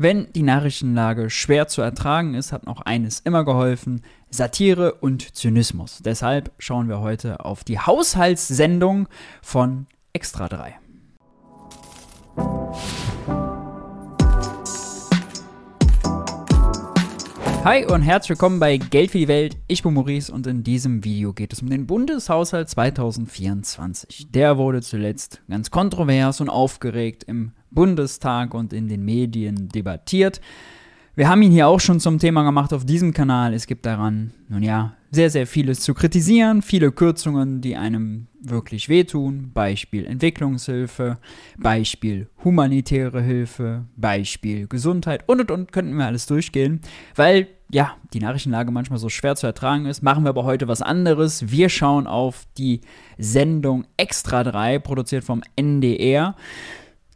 Wenn die Nachrichtenlage schwer zu ertragen ist, hat noch eines immer geholfen: Satire und Zynismus. Deshalb schauen wir heute auf die Haushaltssendung von Extra 3. Hi und herzlich willkommen bei Geld für die Welt. Ich bin Maurice und in diesem Video geht es um den Bundeshaushalt 2024. Der wurde zuletzt ganz kontrovers und aufgeregt im Bundestag und in den Medien debattiert. Wir haben ihn hier auch schon zum Thema gemacht auf diesem Kanal. Es gibt daran, nun ja, sehr, sehr vieles zu kritisieren, viele Kürzungen, die einem wirklich wehtun. Beispiel Entwicklungshilfe, Beispiel humanitäre Hilfe, Beispiel Gesundheit und und und könnten wir alles durchgehen, weil ja, die Nachrichtenlage manchmal so schwer zu ertragen ist. Machen wir aber heute was anderes. Wir schauen auf die Sendung Extra 3, produziert vom NDR.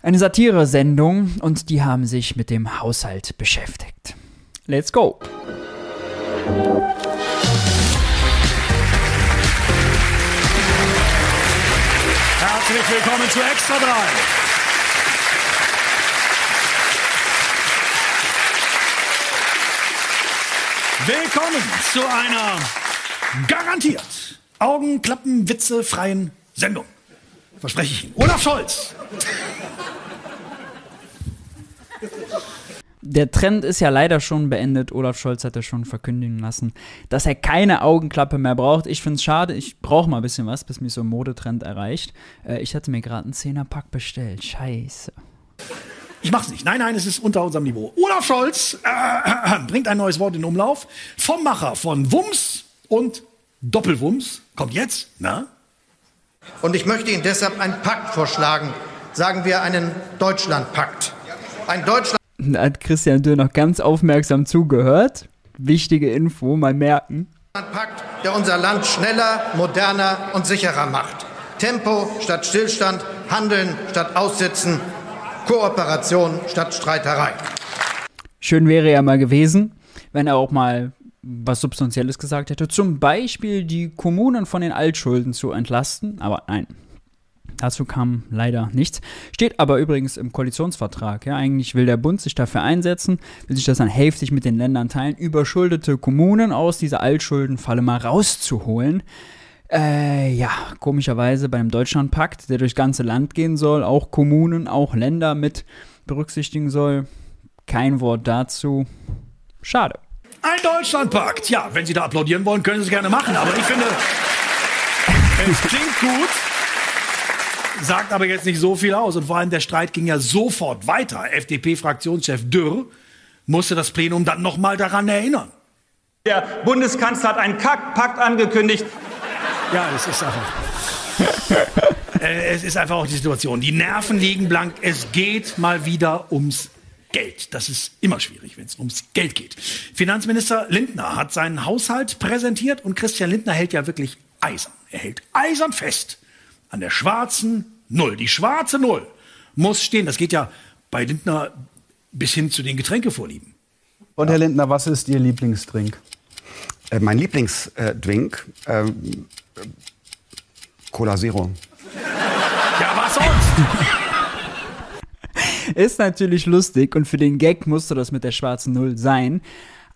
Eine Satire-Sendung und die haben sich mit dem Haushalt beschäftigt. Let's go! Herzlich willkommen zu Extra 3. Willkommen zu einer garantiert Augenklappen-Witze freien Sendung. Verspreche ich Ihnen. Olaf Scholz. Der Trend ist ja leider schon beendet. Olaf Scholz hat ja schon verkündigen lassen, dass er keine Augenklappe mehr braucht. Ich finde es schade. Ich brauche mal ein bisschen was, bis mich so ein Modetrend erreicht. Äh, ich hatte mir gerade einen Zehnerpack bestellt. Scheiße. Ich mach's nicht. Nein, nein, es ist unter unserem Niveau. Olaf Scholz äh, bringt ein neues Wort in Umlauf. Vom Macher von Wums und Doppelwums. Kommt jetzt, na? Und ich möchte Ihnen deshalb einen Pakt vorschlagen. Sagen wir einen Deutschlandpakt. Ein Deutschland Da hat Christian Dürr noch ganz aufmerksam zugehört. Wichtige Info, mal merken. Pakt, der unser Land schneller, moderner und sicherer macht. Tempo statt Stillstand, Handeln statt Aussitzen, Kooperation statt Streiterei. Schön wäre ja mal gewesen, wenn er auch mal was Substanzielles gesagt hätte. Zum Beispiel die Kommunen von den Altschulden zu entlasten. Aber nein, dazu kam leider nichts. Steht aber übrigens im Koalitionsvertrag. Ja, eigentlich will der Bund sich dafür einsetzen, will sich das dann hälftig mit den Ländern teilen, überschuldete Kommunen aus dieser Altschuldenfalle mal rauszuholen. Äh, ja, komischerweise bei einem Deutschlandpakt, der durchs ganze Land gehen soll, auch Kommunen, auch Länder mit berücksichtigen soll. Kein Wort dazu. Schade. Ein Deutschlandpakt. Ja, wenn Sie da applaudieren wollen, können Sie es gerne machen. Aber ich finde, es klingt gut, sagt aber jetzt nicht so viel aus. Und vor allem der Streit ging ja sofort weiter. FDP-Fraktionschef Dürr musste das Plenum dann nochmal daran erinnern. Der Bundeskanzler hat einen Kackpakt angekündigt. Ja, es ist einfach. äh, es ist einfach auch die Situation. Die Nerven liegen blank. Es geht mal wieder ums Geld. Das ist immer schwierig, wenn es ums Geld geht. Finanzminister Lindner hat seinen Haushalt präsentiert und Christian Lindner hält ja wirklich eisern. Er hält eisern fest an der schwarzen Null. Die schwarze Null muss stehen. Das geht ja bei Lindner bis hin zu den Getränkevorlieben. Und Herr Lindner, was ist Ihr Lieblingsdrink? Äh, mein Lieblingsdrink, äh, Cola Zero. Ja, was sonst? Ist natürlich lustig und für den Gag musste das mit der schwarzen Null sein.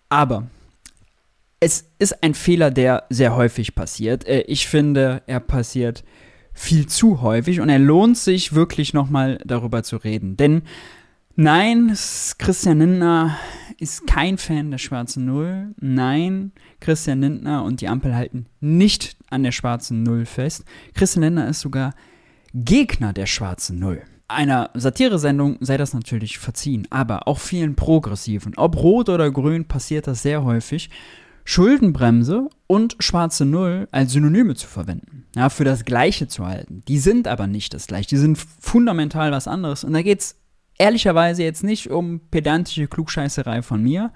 Aber es ist ein Fehler, der sehr häufig passiert. Äh, Ich finde, er passiert viel zu häufig und er lohnt sich wirklich nochmal darüber zu reden. Denn nein, Christian Lindner ist kein Fan der schwarzen Null. Nein, Christian Lindner und die Ampel halten nicht an der schwarzen Null fest. Christian Lindner ist sogar Gegner der schwarzen Null. Einer Satiresendung sei das natürlich verziehen, aber auch vielen Progressiven, ob rot oder grün, passiert das sehr häufig, Schuldenbremse und schwarze Null als Synonyme zu verwenden, ja, für das Gleiche zu halten. Die sind aber nicht das Gleiche, die sind fundamental was anderes. Und da geht es ehrlicherweise jetzt nicht um pedantische Klugscheißerei von mir,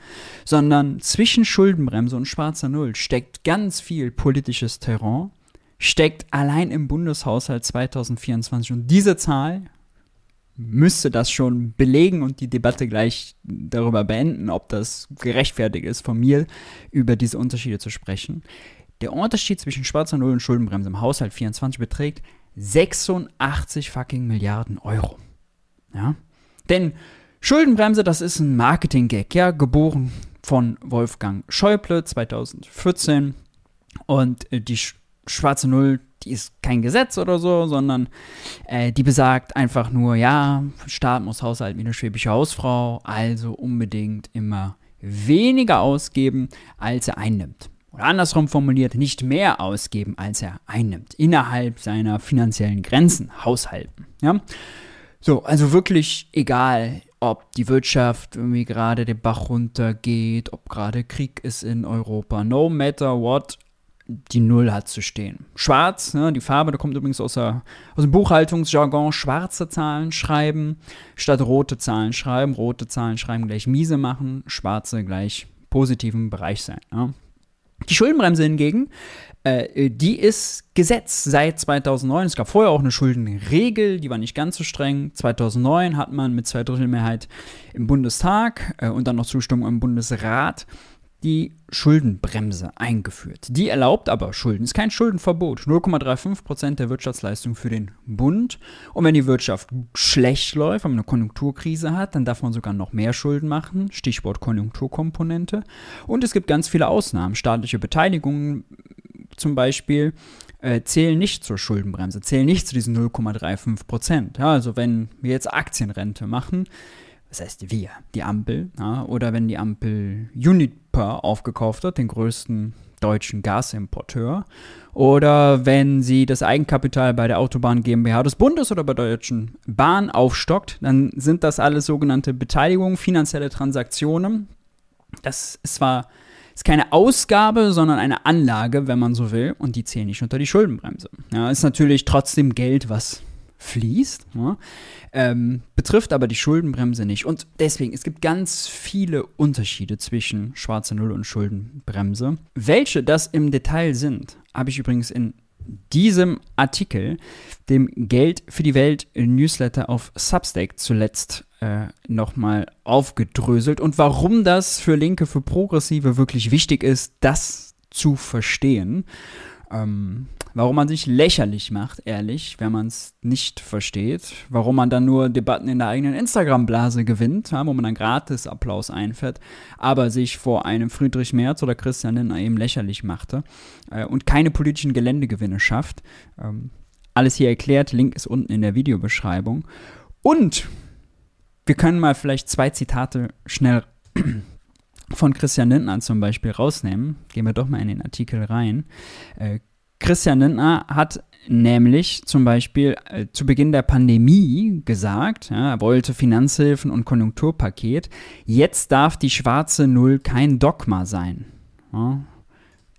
sondern zwischen Schuldenbremse und schwarzer Null steckt ganz viel politisches Terrain, steckt allein im Bundeshaushalt 2024. Und diese Zahl müsste das schon belegen und die Debatte gleich darüber beenden, ob das gerechtfertigt ist, von mir über diese Unterschiede zu sprechen. Der Unterschied zwischen schwarzer Null und Schuldenbremse im Haushalt 24 beträgt 86 fucking Milliarden Euro. Ja? Denn Schuldenbremse, das ist ein Marketing-Gag, ja, geboren von Wolfgang Schäuble 2014. Und äh, die sch schwarze Null, die ist kein Gesetz oder so, sondern äh, die besagt einfach nur, ja, Staat muss Haushalt wie eine schwäbische Hausfrau, also unbedingt immer weniger ausgeben, als er einnimmt. Oder andersrum formuliert, nicht mehr ausgeben, als er einnimmt. Innerhalb seiner finanziellen Grenzen haushalten. Ja? So, also wirklich egal, ob die Wirtschaft irgendwie gerade den Bach runtergeht, ob gerade Krieg ist in Europa. No matter what, die Null hat zu stehen. Schwarz, ne, die Farbe, da kommt übrigens aus, der, aus dem Buchhaltungsjargon, schwarze Zahlen schreiben, statt rote Zahlen schreiben. Rote Zahlen schreiben gleich miese machen, schwarze gleich positiven Bereich sein. Ne? Die Schuldenbremse hingegen, äh, die ist Gesetz seit 2009. Es gab vorher auch eine Schuldenregel, die war nicht ganz so streng. 2009 hat man mit Zweidrittelmehrheit im Bundestag äh, und dann noch Zustimmung im Bundesrat die Schuldenbremse eingeführt. Die erlaubt aber Schulden, ist kein Schuldenverbot, 0,35% der Wirtschaftsleistung für den Bund. Und wenn die Wirtschaft schlecht läuft, wenn man eine Konjunkturkrise hat, dann darf man sogar noch mehr Schulden machen, Stichwort Konjunkturkomponente. Und es gibt ganz viele Ausnahmen, staatliche Beteiligungen zum Beispiel äh, zählen nicht zur Schuldenbremse, zählen nicht zu diesen 0,35 Ja, also wenn wir jetzt Aktienrente machen, das heißt wir, die Ampel, ja, oder wenn die Ampel Uniper aufgekauft hat, den größten deutschen Gasimporteur, oder wenn sie das Eigenkapital bei der Autobahn GmbH des Bundes oder bei der Deutschen Bahn aufstockt, dann sind das alles sogenannte Beteiligungen, finanzielle Transaktionen. Das ist zwar ist keine Ausgabe, sondern eine Anlage, wenn man so will, und die zählen nicht unter die Schuldenbremse. Ja, ist natürlich trotzdem Geld, was fließt, ja, ähm, betrifft aber die Schuldenbremse nicht. Und deswegen, es gibt ganz viele Unterschiede zwischen schwarze Null und Schuldenbremse. Welche das im Detail sind, habe ich übrigens in diesem Artikel, dem Geld für die Welt Newsletter auf Substack zuletzt äh, nochmal aufgedröselt und warum das für Linke, für Progressive wirklich wichtig ist, das zu verstehen. Ähm, warum man sich lächerlich macht, ehrlich, wenn man es nicht versteht. Warum man dann nur Debatten in der eigenen Instagram-Blase gewinnt, ja, wo man dann gratis Applaus einfährt, aber sich vor einem Friedrich Merz oder Christian Lindner eben lächerlich machte äh, und keine politischen Geländegewinne schafft. Ähm, alles hier erklärt, Link ist unten in der Videobeschreibung. Und wir können mal vielleicht zwei Zitate schnell von Christian Lindner zum Beispiel rausnehmen. Gehen wir doch mal in den Artikel rein. Äh, Christian Lindner hat nämlich zum Beispiel äh, zu Beginn der Pandemie gesagt, ja, er wollte Finanzhilfen und Konjunkturpaket. Jetzt darf die schwarze Null kein Dogma sein. Ja,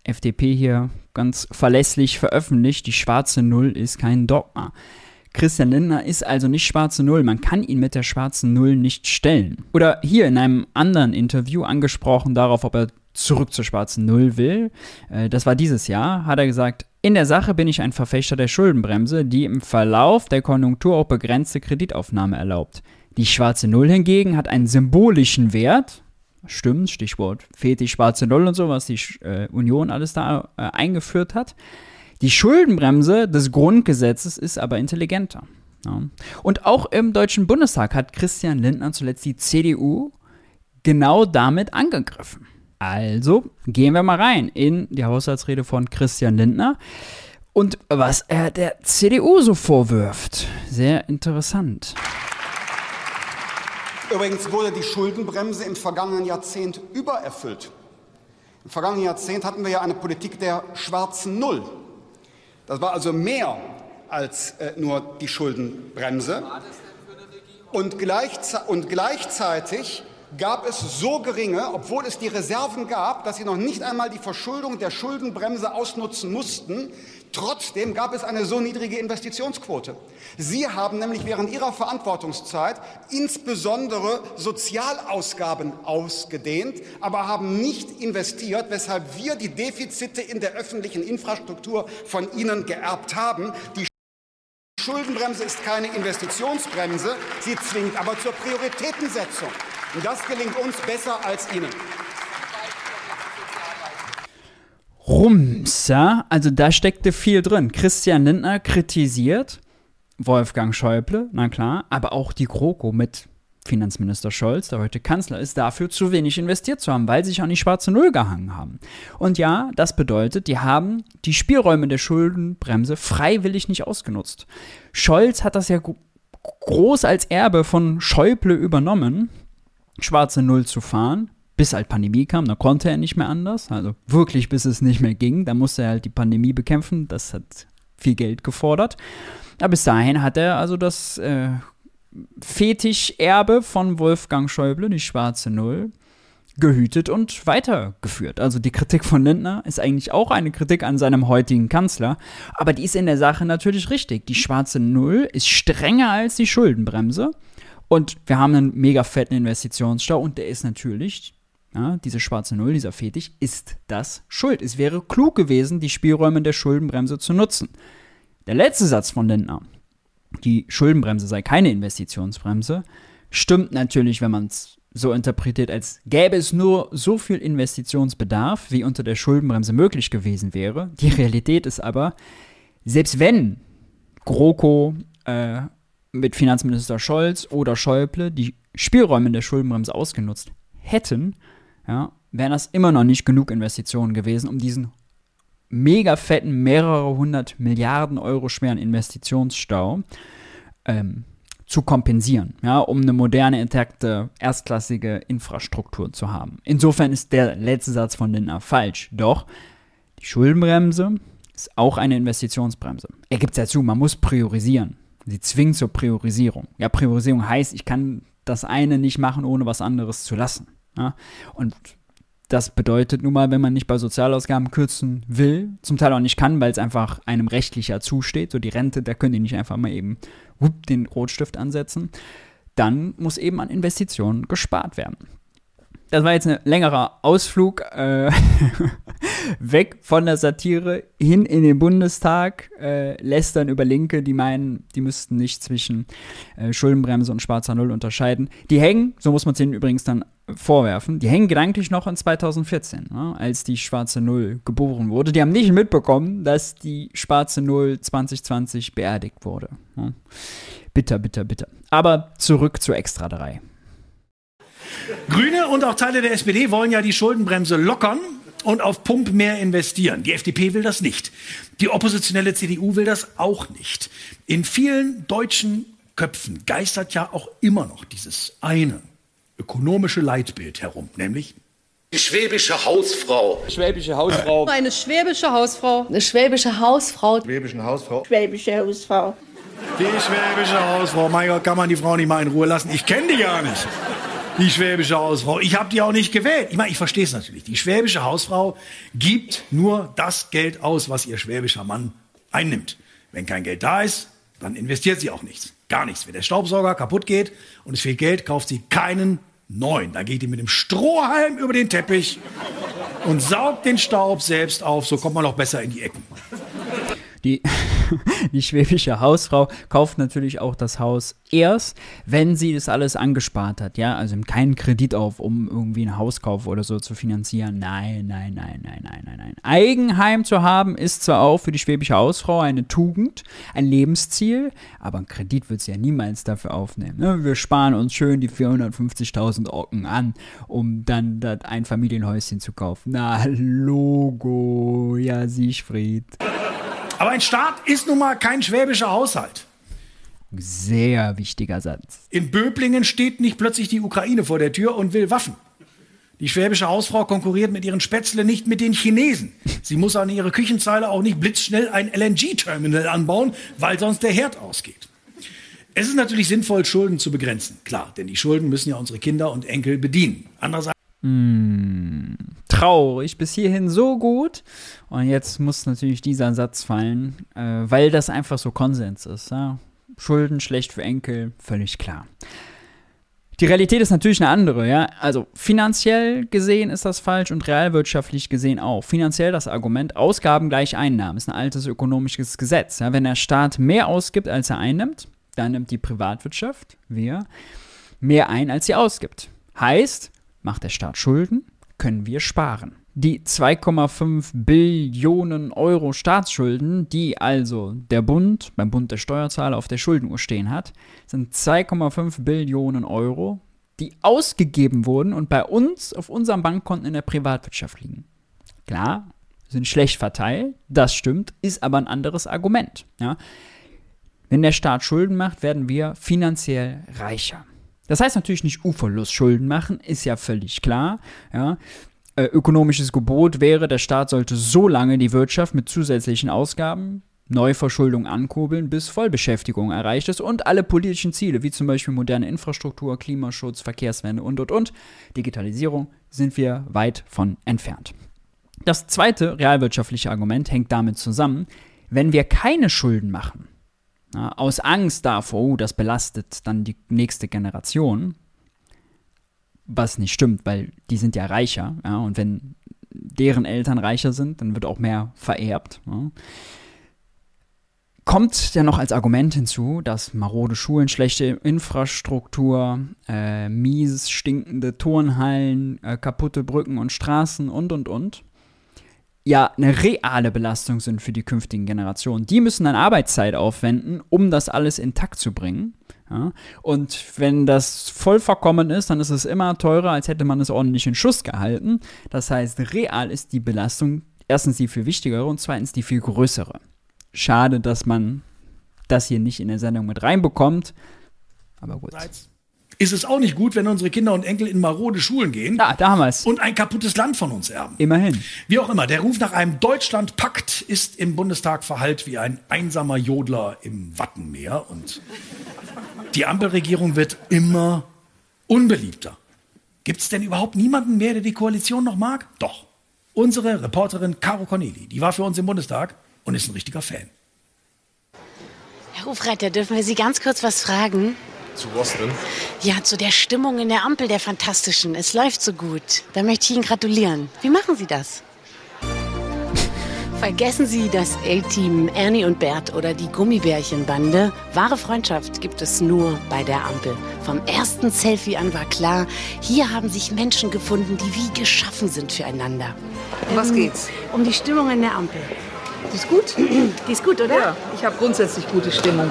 FDP hier ganz verlässlich veröffentlicht, die schwarze Null ist kein Dogma. Christian Lindner ist also nicht schwarze Null. Man kann ihn mit der schwarzen Null nicht stellen. Oder hier in einem anderen Interview angesprochen darauf, ob er zurück zur schwarzen Null will. Äh, das war dieses Jahr, hat er gesagt, in der Sache bin ich ein Verfechter der Schuldenbremse, die im Verlauf der Konjunktur auch begrenzte Kreditaufnahme erlaubt. Die schwarze Null hingegen hat einen symbolischen Wert. Stimmt, Stichwort fehlt die schwarze Null und so, was die äh, Union alles da äh, eingeführt hat. Die Schuldenbremse des Grundgesetzes ist aber intelligenter. Ja. Und auch im Deutschen Bundestag hat Christian Lindner zuletzt die CDU genau damit angegriffen. Also gehen wir mal rein in die Haushaltsrede von Christian Lindner und was er der CDU so vorwirft. Sehr interessant. Übrigens wurde die Schuldenbremse im vergangenen Jahrzehnt übererfüllt. Im vergangenen Jahrzehnt hatten wir ja eine Politik der schwarzen Null. Das war also mehr als äh, nur die Schuldenbremse. Und, gleichze und gleichzeitig gab es so geringe, obwohl es die Reserven gab, dass sie noch nicht einmal die Verschuldung der Schuldenbremse ausnutzen mussten. Trotzdem gab es eine so niedrige Investitionsquote. Sie haben nämlich während Ihrer Verantwortungszeit insbesondere Sozialausgaben ausgedehnt, aber haben nicht investiert, weshalb wir die Defizite in der öffentlichen Infrastruktur von Ihnen geerbt haben. Die Schuldenbremse ist keine Investitionsbremse, sie zwingt aber zur Prioritätensetzung. Und das gelingt uns besser als Ihnen. Rums? Also da steckte viel drin. Christian Lindner kritisiert Wolfgang Schäuble, na klar, aber auch die GroKo mit Finanzminister Scholz, der heute Kanzler ist, dafür zu wenig investiert zu haben, weil sie sich an die schwarze Null gehangen haben. Und ja, das bedeutet, die haben die Spielräume der Schuldenbremse freiwillig nicht ausgenutzt. Scholz hat das ja groß als Erbe von Schäuble übernommen, schwarze Null zu fahren, bis halt Pandemie kam, da konnte er nicht mehr anders, also wirklich bis es nicht mehr ging, da musste er halt die Pandemie bekämpfen, das hat viel Geld gefordert. Aber bis dahin hat er also das äh, Fetischerbe von Wolfgang Schäuble, die schwarze Null, gehütet und weitergeführt. Also die Kritik von Lindner ist eigentlich auch eine Kritik an seinem heutigen Kanzler, aber die ist in der Sache natürlich richtig. Die schwarze Null ist strenger als die Schuldenbremse und wir haben einen mega fetten Investitionsstau und der ist natürlich, ja, diese schwarze Null, dieser Fetisch, ist das schuld. Es wäre klug gewesen, die Spielräume der Schuldenbremse zu nutzen. Der letzte Satz von Lindner, die Schuldenbremse sei keine Investitionsbremse, stimmt natürlich, wenn man es so interpretiert, als gäbe es nur so viel Investitionsbedarf, wie unter der Schuldenbremse möglich gewesen wäre. Die Realität ist aber, selbst wenn GroKo äh, mit Finanzminister Scholz oder Schäuble die Spielräume der Schuldenbremse ausgenutzt hätten, ja, wären das immer noch nicht genug Investitionen gewesen, um diesen mega fetten, mehrere hundert Milliarden Euro schweren Investitionsstau ähm, zu kompensieren, ja, um eine moderne, intakte, erstklassige Infrastruktur zu haben. Insofern ist der letzte Satz von Lindner falsch. Doch die Schuldenbremse ist auch eine Investitionsbremse. Er gibt es ja zu, man muss priorisieren. Sie zwingt zur Priorisierung. Ja, Priorisierung heißt, ich kann das eine nicht machen, ohne was anderes zu lassen. Ja? Und das bedeutet nun mal, wenn man nicht bei Sozialausgaben kürzen will, zum Teil auch nicht kann, weil es einfach einem rechtlicher zusteht, so die Rente, da können die nicht einfach mal eben whoop, den Rotstift ansetzen, dann muss eben an Investitionen gespart werden. Das war jetzt ein längerer Ausflug äh, weg von der Satire hin in den Bundestag. Äh, lästern über Linke, die meinen, die müssten nicht zwischen äh, Schuldenbremse und schwarzer Null unterscheiden. Die hängen, so muss man es ihnen übrigens dann vorwerfen, die hängen gedanklich noch in 2014, ne, als die schwarze Null geboren wurde. Die haben nicht mitbekommen, dass die schwarze Null 2020 beerdigt wurde. Ne. Bitter, bitter, bitter. Aber zurück zu Extra 3. Grüne und auch Teile der SPD wollen ja die Schuldenbremse lockern und auf Pump mehr investieren. Die FDP will das nicht. Die oppositionelle CDU will das auch nicht. In vielen deutschen Köpfen geistert ja auch immer noch dieses eine ökonomische Leitbild herum, nämlich die schwäbische Hausfrau. Schwäbische Hausfrau. Eine schwäbische Hausfrau. Eine schwäbische Hausfrau. Schwäbische Hausfrau. Schwäbische Hausfrau. Die schwäbische Hausfrau. Mein Gott, kann man die Frau nicht mal in Ruhe lassen? Ich kenne die gar nicht. Die schwäbische Hausfrau. Ich habe die auch nicht gewählt. Ich meine, ich verstehe es natürlich. Die schwäbische Hausfrau gibt nur das Geld aus, was ihr schwäbischer Mann einnimmt. Wenn kein Geld da ist, dann investiert sie auch nichts. Gar nichts. Wenn der Staubsauger kaputt geht und es fehlt Geld, kauft sie keinen neuen. Da geht die mit dem Strohhalm über den Teppich und saugt den Staub selbst auf. So kommt man auch besser in die Ecken. Die, die schwäbische Hausfrau kauft natürlich auch das Haus erst, wenn sie das alles angespart hat, ja, also keinen Kredit auf, um irgendwie einen Hauskauf oder so zu finanzieren. Nein, nein, nein, nein, nein, nein, nein. Eigenheim zu haben ist zwar auch für die schwäbische Hausfrau eine Tugend, ein Lebensziel, aber einen Kredit wird sie ja niemals dafür aufnehmen. Ne? Wir sparen uns schön die 450.000 Ocken an, um dann das Einfamilienhäuschen zu kaufen. Na, Logo, ja, Siegfried. Aber ein Staat ist nun mal kein schwäbischer Haushalt. Sehr wichtiger Satz. In Böblingen steht nicht plötzlich die Ukraine vor der Tür und will Waffen. Die schwäbische Hausfrau konkurriert mit ihren Spätzle nicht mit den Chinesen. Sie muss an ihre Küchenzeile auch nicht blitzschnell ein LNG-Terminal anbauen, weil sonst der Herd ausgeht. Es ist natürlich sinnvoll, Schulden zu begrenzen. Klar, denn die Schulden müssen ja unsere Kinder und Enkel bedienen. Andererseits hm, traurig. Bis hierhin so gut. Und jetzt muss natürlich dieser Satz fallen, äh, weil das einfach so Konsens ist. Ja? Schulden schlecht für Enkel, völlig klar. Die Realität ist natürlich eine andere, ja. Also finanziell gesehen ist das falsch und realwirtschaftlich gesehen auch. Finanziell das Argument, Ausgaben gleich Einnahmen, ist ein altes ökonomisches Gesetz. Ja? Wenn der Staat mehr ausgibt, als er einnimmt, dann nimmt die Privatwirtschaft, wir, mehr ein, als sie ausgibt. Heißt, Macht der Staat Schulden, können wir sparen. Die 2,5 Billionen Euro Staatsschulden, die also der Bund beim Bund der Steuerzahler auf der Schuldenuhr stehen hat, sind 2,5 Billionen Euro, die ausgegeben wurden und bei uns auf unserem Bankkonten in der Privatwirtschaft liegen. Klar, sind schlecht verteilt, das stimmt, ist aber ein anderes Argument. Ja. Wenn der Staat Schulden macht, werden wir finanziell reicher. Das heißt natürlich nicht uferlos Schulden machen, ist ja völlig klar. Ja äh, ökonomisches Gebot wäre, der Staat sollte so lange die Wirtschaft mit zusätzlichen Ausgaben, Neuverschuldung ankurbeln, bis Vollbeschäftigung erreicht ist und alle politischen Ziele, wie zum Beispiel moderne Infrastruktur, Klimaschutz, Verkehrswende und, und, und, Digitalisierung, sind wir weit von entfernt. Das zweite realwirtschaftliche Argument hängt damit zusammen, wenn wir keine Schulden machen, aus Angst davor, oh, das belastet dann die nächste Generation, was nicht stimmt, weil die sind ja reicher, ja, und wenn deren Eltern reicher sind, dann wird auch mehr vererbt. Ja. Kommt ja noch als Argument hinzu, dass marode Schulen, schlechte Infrastruktur, äh, mies stinkende Turnhallen, äh, kaputte Brücken und Straßen und und und ja eine reale Belastung sind für die künftigen Generationen. Die müssen dann Arbeitszeit aufwenden, um das alles intakt zu bringen. Ja? Und wenn das voll verkommen ist, dann ist es immer teurer, als hätte man es ordentlich in Schuss gehalten. Das heißt, real ist die Belastung erstens die viel wichtigere und zweitens die viel größere. Schade, dass man das hier nicht in der Sendung mit reinbekommt. Aber gut. Ist es auch nicht gut, wenn unsere Kinder und Enkel in marode Schulen gehen ja, damals. und ein kaputtes Land von uns erben? Immerhin. Wie auch immer, der Ruf nach einem Deutschlandpakt ist im Bundestag verhallt wie ein einsamer Jodler im Wattenmeer und die Ampelregierung wird immer unbeliebter. Gibt es denn überhaupt niemanden mehr, der die Koalition noch mag? Doch. Unsere Reporterin Caro Corneli, die war für uns im Bundestag und ist ein richtiger Fan. Herr Hofreiter, dürfen wir Sie ganz kurz was fragen? Zu was denn? Ja, zu der Stimmung in der Ampel, der fantastischen. Es läuft so gut. Da möchte ich Ihnen gratulieren. Wie machen Sie das? Vergessen Sie das A-Team Ernie und Bert oder die Gummibärchenbande. Wahre Freundschaft gibt es nur bei der Ampel. Vom ersten Selfie an war klar, hier haben sich Menschen gefunden, die wie geschaffen sind füreinander. Um was geht's? Um die Stimmung in der Ampel. Die ist gut? Die ist gut, oder? Ja, ich habe grundsätzlich gute Stimmung.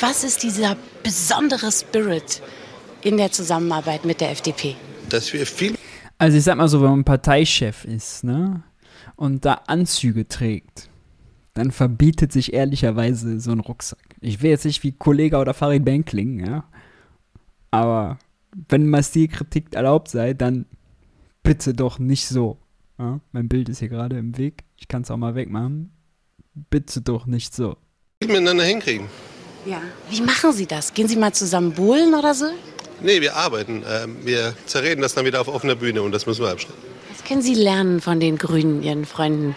Was ist dieser besondere Spirit in der Zusammenarbeit mit der FDP? Dass wir viel. Also ich sag mal so, wenn man Parteichef ist, ne? und da Anzüge trägt, dann verbietet sich ehrlicherweise so ein Rucksack. Ich will jetzt nicht wie Kollege oder Farid Bank klingen, ja. Aber wenn mal Stilkritik erlaubt sei, dann bitte doch nicht so. Ja? Mein Bild ist hier gerade im Weg. Ich kann es auch mal wegmachen. Bitte doch nicht so. Miteinander hinkriegen. Ja. Wie machen Sie das? Gehen Sie mal zusammen bohlen oder so? Nee, wir arbeiten. Ähm, wir zerreden das dann wieder auf offener Bühne und das müssen wir abstellen. Was können Sie lernen von den Grünen, Ihren Freunden?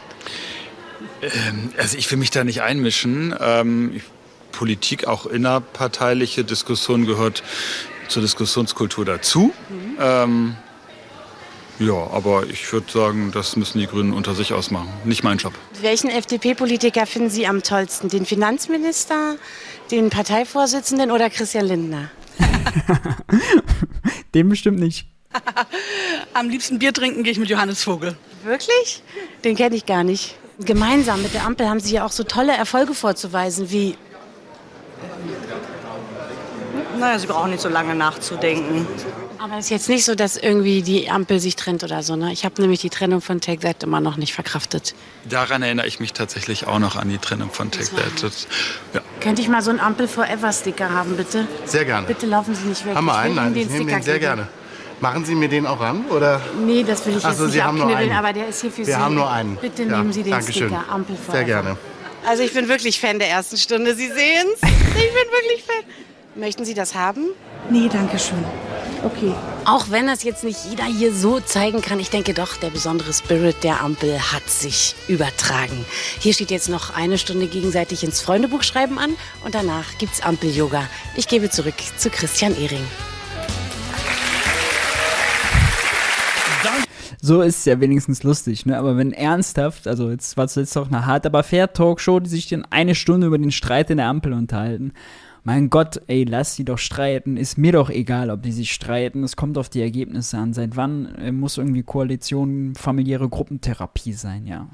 Ähm, also ich will mich da nicht einmischen. Ähm, Politik, auch innerparteiliche Diskussion gehört zur Diskussionskultur dazu. Mhm. Ähm, ja, aber ich würde sagen, das müssen die Grünen unter sich ausmachen. Nicht mein Job. Welchen FDP-Politiker finden Sie am tollsten? Den Finanzminister, den Parteivorsitzenden oder Christian Lindner? Den bestimmt nicht. Am liebsten Bier trinken gehe ich mit Johannes Vogel. Wirklich? Den kenne ich gar nicht. Gemeinsam mit der Ampel haben Sie ja auch so tolle Erfolge vorzuweisen wie. Naja, Sie brauchen nicht so lange nachzudenken. Aber es ist jetzt nicht so, dass irgendwie die Ampel sich trennt oder so. Ne? Ich habe nämlich die Trennung von Take That immer noch nicht verkraftet. Daran erinnere ich mich tatsächlich auch noch an die Trennung von Take That. Das, ja. Könnte ich mal so einen Ampel Forever Sticker haben, bitte? Sehr gerne. Bitte laufen Sie nicht weg. Haben wir einen? Nein, den ich nehme den sehr gerne. Machen Sie mir den auch ran? Oder? Nee, das will ich Ach jetzt so, nicht Sie haben nur abknibbeln, einen. aber der ist hier für Wir Sie. haben nur einen. Bitte Ja, nehmen Sie den Dankeschön. Sticker Ampel Forever. Sehr gerne. Also ich bin wirklich Fan der ersten Stunde. Sie sehen's. Ich bin wirklich Fan. Möchten Sie das haben? Nee, danke schön. Okay. Auch wenn das jetzt nicht jeder hier so zeigen kann, ich denke doch, der besondere Spirit der Ampel hat sich übertragen. Hier steht jetzt noch eine Stunde gegenseitig ins Freundebuch schreiben an und danach gibt's Ampel-Yoga. Ich gebe zurück zu Christian Ehring. So ist es ja wenigstens lustig, ne? Aber wenn ernsthaft, also jetzt war es jetzt doch eine hart, aber fair Talkshow, die sich dann eine Stunde über den Streit in der Ampel unterhalten. Mein Gott, ey, lass sie doch streiten. Ist mir doch egal, ob die sich streiten. Es kommt auf die Ergebnisse an. Seit wann äh, muss irgendwie Koalition familiäre Gruppentherapie sein, ja?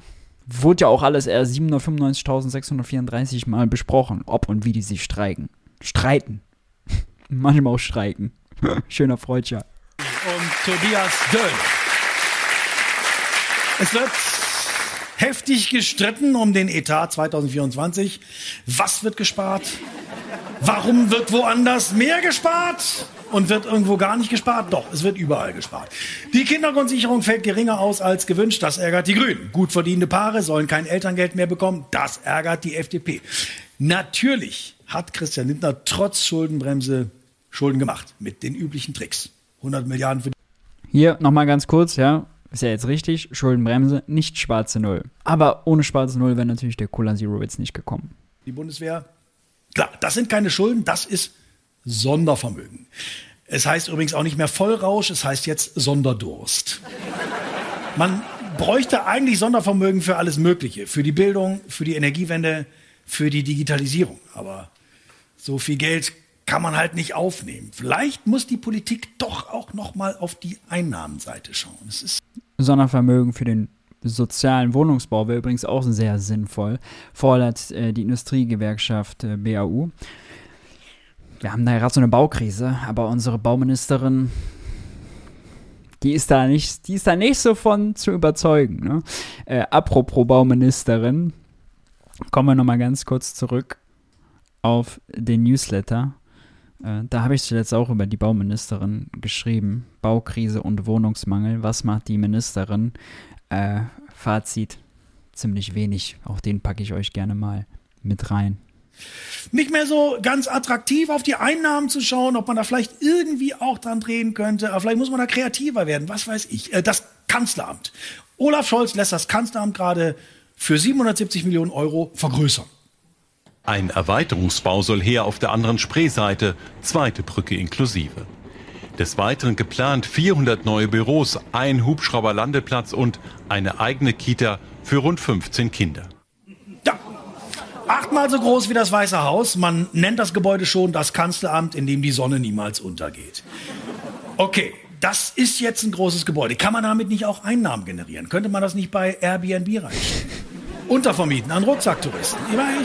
Wurde ja auch alles erst 795.634 Mal besprochen, ob und wie die sich streiken. Streiten. Manchmal auch streiken. Schöner Freudscher. Und Tobias Döll. Es wird heftig gestritten um den Etat 2024. Was wird gespart? Warum wird woanders mehr gespart? Und wird irgendwo gar nicht gespart? Doch, es wird überall gespart. Die Kindergrundsicherung fällt geringer aus als gewünscht. Das ärgert die Grünen. Gut verdienende Paare sollen kein Elterngeld mehr bekommen. Das ärgert die FDP. Natürlich hat Christian Lindner trotz Schuldenbremse Schulden gemacht. Mit den üblichen Tricks. 100 Milliarden für Hier nochmal ganz kurz, ja. Ist ja jetzt richtig, Schuldenbremse, nicht schwarze Null. Aber ohne schwarze Null wäre natürlich der Cola Zero jetzt nicht gekommen. die Bundeswehr. Klar, das sind keine Schulden, das ist Sondervermögen. Es heißt übrigens auch nicht mehr Vollrausch, es heißt jetzt Sonderdurst. Man bräuchte eigentlich Sondervermögen für alles Mögliche, für die Bildung, für die Energiewende, für die Digitalisierung. Aber so viel Geld kann man halt nicht aufnehmen. Vielleicht muss die Politik doch auch noch mal auf die Einnahmenseite schauen. Es ist Sondervermögen für den sozialen Wohnungsbau wäre übrigens auch sehr sinnvoll, fordert äh, die Industriegewerkschaft äh, BAU. Wir haben da gerade so eine Baukrise, aber unsere Bauministerin, die ist da nicht, die ist da nicht so von zu überzeugen. Ne? Äh, apropos Bauministerin, kommen wir nochmal ganz kurz zurück auf den Newsletter. Äh, da habe ich zuletzt auch über die Bauministerin geschrieben. Baukrise und Wohnungsmangel. Was macht die Ministerin? Äh, Fazit: ziemlich wenig. Auch den packe ich euch gerne mal mit rein. nicht mehr so ganz attraktiv, auf die Einnahmen zu schauen, ob man da vielleicht irgendwie auch dran drehen könnte. Aber vielleicht muss man da kreativer werden. Was weiß ich. Äh, Das Kanzleramt. Olaf Scholz lässt das Kanzleramt gerade für 770 Millionen Euro vergrößern. Ein Erweiterungsbau soll her auf der anderen Spreeseite, zweite Brücke inklusive. Des Weiteren geplant 400 neue Büros, ein Hubschrauberlandeplatz und eine eigene Kita für rund 15 Kinder. Achtmal so groß wie das Weiße Haus. Man nennt das Gebäude schon das Kanzleramt, in dem die Sonne niemals untergeht. Okay, das ist jetzt ein großes Gebäude. Kann man damit nicht auch Einnahmen generieren? Könnte man das nicht bei Airbnb reinstellen? Untervermieten an Rucksacktouristen. Ich, meine,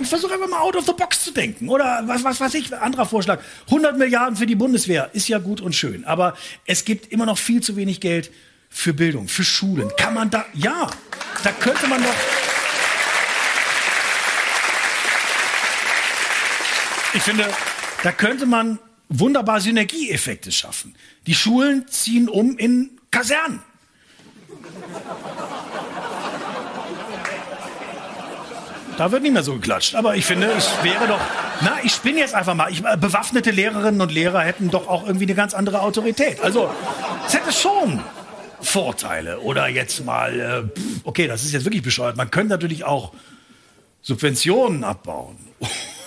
ich, versuche einfach mal out of the box zu denken. Oder was, was weiß ich, anderer Vorschlag. 100 Milliarden für die Bundeswehr ist ja gut und schön. Aber es gibt immer noch viel zu wenig Geld für Bildung, für Schulen. Kann man da, ja, da könnte man doch. Ich finde, da könnte man wunderbar Synergieeffekte schaffen. Die Schulen ziehen um in Kasernen. Da wird nicht mehr so geklatscht. Aber ich finde, es wäre doch. Na, ich spinne jetzt einfach mal. Ich, äh, bewaffnete Lehrerinnen und Lehrer hätten doch auch irgendwie eine ganz andere Autorität. Also, es hätte schon Vorteile. Oder jetzt mal, äh, okay, das ist jetzt wirklich bescheuert. Man könnte natürlich auch Subventionen abbauen.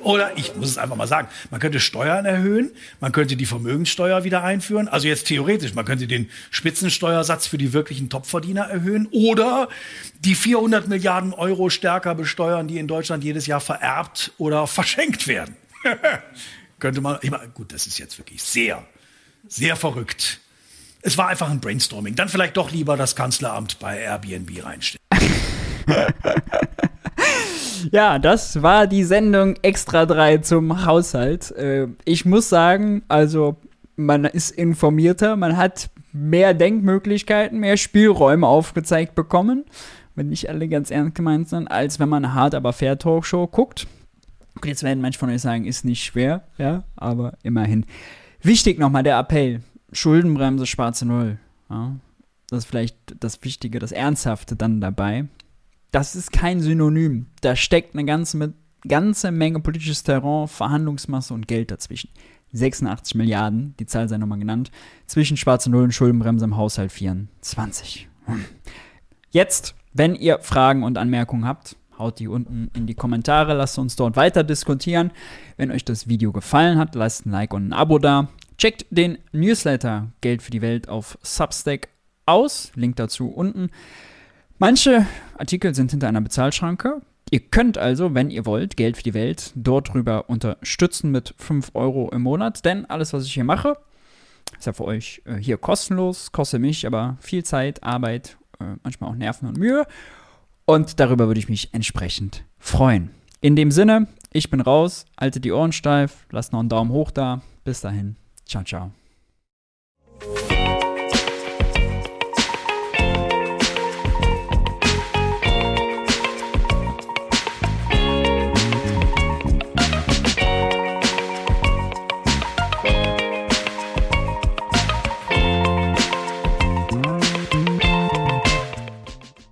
Oder ich muss es einfach mal sagen, man könnte Steuern erhöhen, man könnte die Vermögenssteuer wieder einführen. Also jetzt theoretisch, man könnte den Spitzensteuersatz für die wirklichen Topverdiener erhöhen oder die 400 Milliarden Euro stärker besteuern, die in Deutschland jedes Jahr vererbt oder verschenkt werden. könnte man, ich meine, gut, das ist jetzt wirklich sehr, sehr verrückt. Es war einfach ein Brainstorming. Dann vielleicht doch lieber das Kanzleramt bei Airbnb reinstellen. Ja, das war die Sendung Extra 3 zum Haushalt. Äh, ich muss sagen, also man ist informierter, man hat mehr Denkmöglichkeiten, mehr Spielräume aufgezeigt bekommen, wenn nicht alle ganz ernst gemeint sind, als wenn man eine hart aber fair Talkshow guckt. Und jetzt werden manche von euch sagen, ist nicht schwer, ja, aber immerhin. Wichtig nochmal der Appell: Schuldenbremse, schwarze Null. Ja, das ist vielleicht das Wichtige, das Ernsthafte dann dabei das ist kein Synonym. Da steckt eine ganze, ganze Menge politisches Terrain, Verhandlungsmasse und Geld dazwischen. 86 Milliarden, die Zahl sei nochmal genannt, zwischen schwarze Null und Schuldenbremse im Haushalt 24. Hm. Jetzt, wenn ihr Fragen und Anmerkungen habt, haut die unten in die Kommentare, lasst uns dort weiter diskutieren. Wenn euch das Video gefallen hat, lasst ein Like und ein Abo da. Checkt den Newsletter Geld für die Welt auf Substack aus, Link dazu unten. Manche Artikel sind hinter einer Bezahlschranke. Ihr könnt also, wenn ihr wollt, Geld für die Welt dort drüber unterstützen mit 5 Euro im Monat. Denn alles, was ich hier mache, ist ja für euch äh, hier kostenlos, kostet mich aber viel Zeit, Arbeit, äh, manchmal auch Nerven und Mühe. Und darüber würde ich mich entsprechend freuen. In dem Sinne, ich bin raus, halte die Ohren steif, lasst noch einen Daumen hoch da. Bis dahin, ciao, ciao.